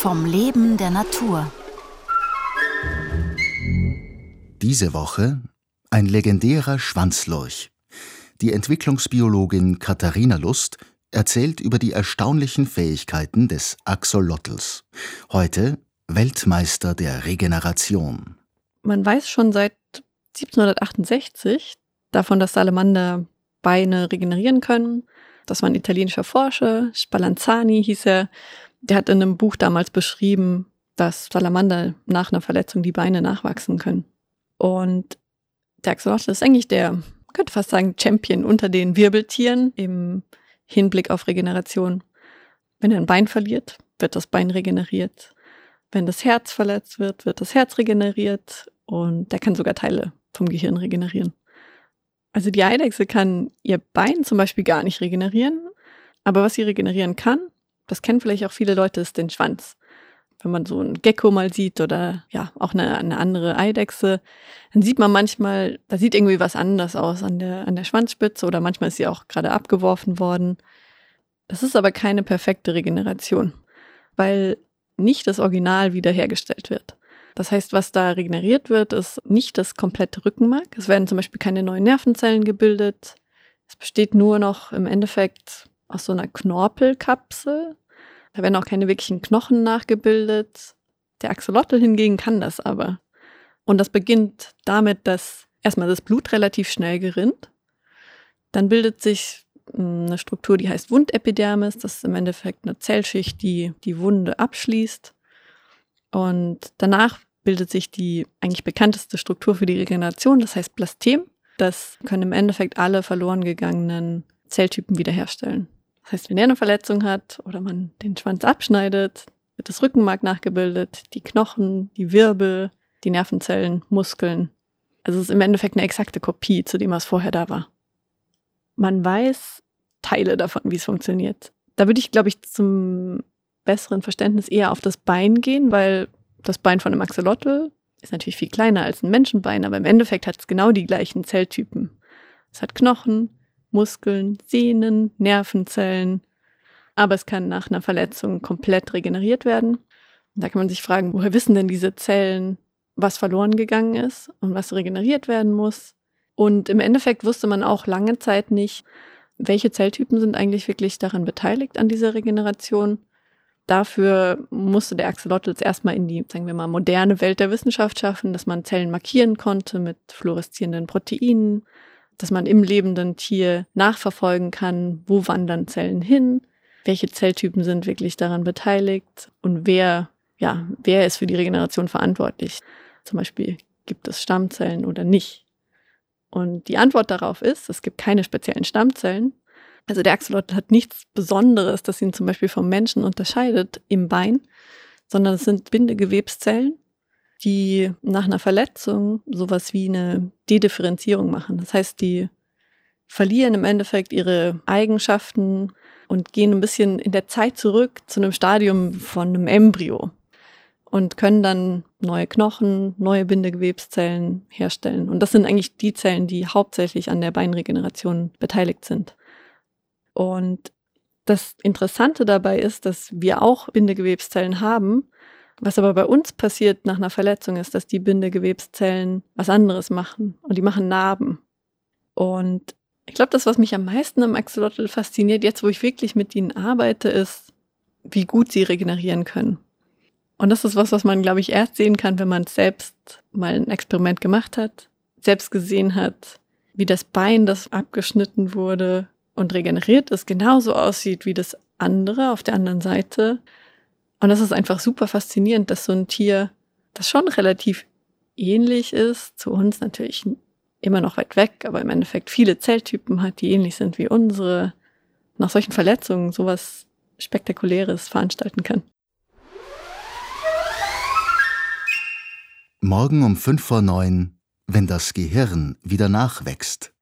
vom Leben der Natur. Diese Woche ein legendärer Schwanzlurch. Die Entwicklungsbiologin Katharina Lust erzählt über die erstaunlichen Fähigkeiten des Axolotls. Heute Weltmeister der Regeneration. Man weiß schon seit 1768 davon, dass Salamander Beine regenerieren können. Das war ein italienischer Forscher, Spallanzani hieß er. Der hat in einem Buch damals beschrieben, dass Salamander nach einer Verletzung die Beine nachwachsen können. Und der Axolotl ist eigentlich der, könnte fast sagen, Champion unter den Wirbeltieren im Hinblick auf Regeneration. Wenn er ein Bein verliert, wird das Bein regeneriert. Wenn das Herz verletzt wird, wird das Herz regeneriert und der kann sogar Teile vom Gehirn regenerieren. Also die Eidechse kann ihr Bein zum Beispiel gar nicht regenerieren, aber was sie regenerieren kann, das kennen vielleicht auch viele Leute, ist den Schwanz. Wenn man so einen Gecko mal sieht oder ja, auch eine, eine andere Eidechse, dann sieht man manchmal, da sieht irgendwie was anders aus an der, an der Schwanzspitze oder manchmal ist sie auch gerade abgeworfen worden. Das ist aber keine perfekte Regeneration, weil nicht das Original wiederhergestellt wird. Das heißt, was da regeneriert wird, ist nicht das komplette Rückenmark. Es werden zum Beispiel keine neuen Nervenzellen gebildet. Es besteht nur noch im Endeffekt aus so einer Knorpelkapsel. Da werden auch keine wirklichen Knochen nachgebildet. Der Axolotl hingegen kann das aber. Und das beginnt damit, dass erstmal das Blut relativ schnell gerinnt. Dann bildet sich hm, eine Struktur, die heißt Wundepidermis. Das ist im Endeffekt eine Zellschicht, die die Wunde abschließt. Und danach bildet sich die eigentlich bekannteste Struktur für die Regeneration, das heißt Blastem. Das können im Endeffekt alle verloren gegangenen Zelltypen wiederherstellen. Das heißt, wenn er eine Verletzung hat oder man den Schwanz abschneidet, wird das Rückenmark nachgebildet, die Knochen, die Wirbel, die Nervenzellen, Muskeln. Also es ist im Endeffekt eine exakte Kopie zu dem, was vorher da war. Man weiß Teile davon, wie es funktioniert. Da würde ich, glaube ich, zum besseren Verständnis eher auf das Bein gehen, weil das Bein von einem Axolotl ist natürlich viel kleiner als ein Menschenbein, aber im Endeffekt hat es genau die gleichen Zelltypen. Es hat Knochen, Muskeln, Sehnen, Nervenzellen, aber es kann nach einer Verletzung komplett regeneriert werden. Und da kann man sich fragen, woher wissen denn diese Zellen, was verloren gegangen ist und was regeneriert werden muss? Und im Endeffekt wusste man auch lange Zeit nicht, welche Zelltypen sind eigentlich wirklich daran beteiligt an dieser Regeneration. Dafür musste der Axolotl jetzt erstmal in die, sagen wir mal, moderne Welt der Wissenschaft schaffen, dass man Zellen markieren konnte mit fluoreszierenden Proteinen, dass man im lebenden Tier nachverfolgen kann, wo wandern Zellen hin, welche Zelltypen sind wirklich daran beteiligt und wer, ja, wer ist für die Regeneration verantwortlich. Zum Beispiel gibt es Stammzellen oder nicht. Und die Antwort darauf ist, es gibt keine speziellen Stammzellen. Also der Axolotl hat nichts Besonderes, das ihn zum Beispiel vom Menschen unterscheidet im Bein, sondern es sind Bindegewebszellen, die nach einer Verletzung sowas wie eine Dedifferenzierung machen. Das heißt, die verlieren im Endeffekt ihre Eigenschaften und gehen ein bisschen in der Zeit zurück zu einem Stadium von einem Embryo und können dann neue Knochen, neue Bindegewebszellen herstellen. Und das sind eigentlich die Zellen, die hauptsächlich an der Beinregeneration beteiligt sind. Und das Interessante dabei ist, dass wir auch Bindegewebszellen haben, was aber bei uns passiert nach einer Verletzung ist, dass die Bindegewebszellen was anderes machen und die machen Narben. Und ich glaube, das, was mich am meisten am Axolotl fasziniert, jetzt wo ich wirklich mit ihnen arbeite, ist, wie gut sie regenerieren können. Und das ist was, was man, glaube ich, erst sehen kann, wenn man selbst mal ein Experiment gemacht hat, selbst gesehen hat, wie das Bein, das abgeschnitten wurde und regeneriert ist, genauso aussieht wie das andere auf der anderen Seite und das ist einfach super faszinierend, dass so ein Tier, das schon relativ ähnlich ist, zu uns natürlich immer noch weit weg, aber im Endeffekt viele Zelltypen hat, die ähnlich sind wie unsere, nach solchen Verletzungen sowas Spektakuläres veranstalten kann. Morgen um fünf vor neun, wenn das Gehirn wieder nachwächst.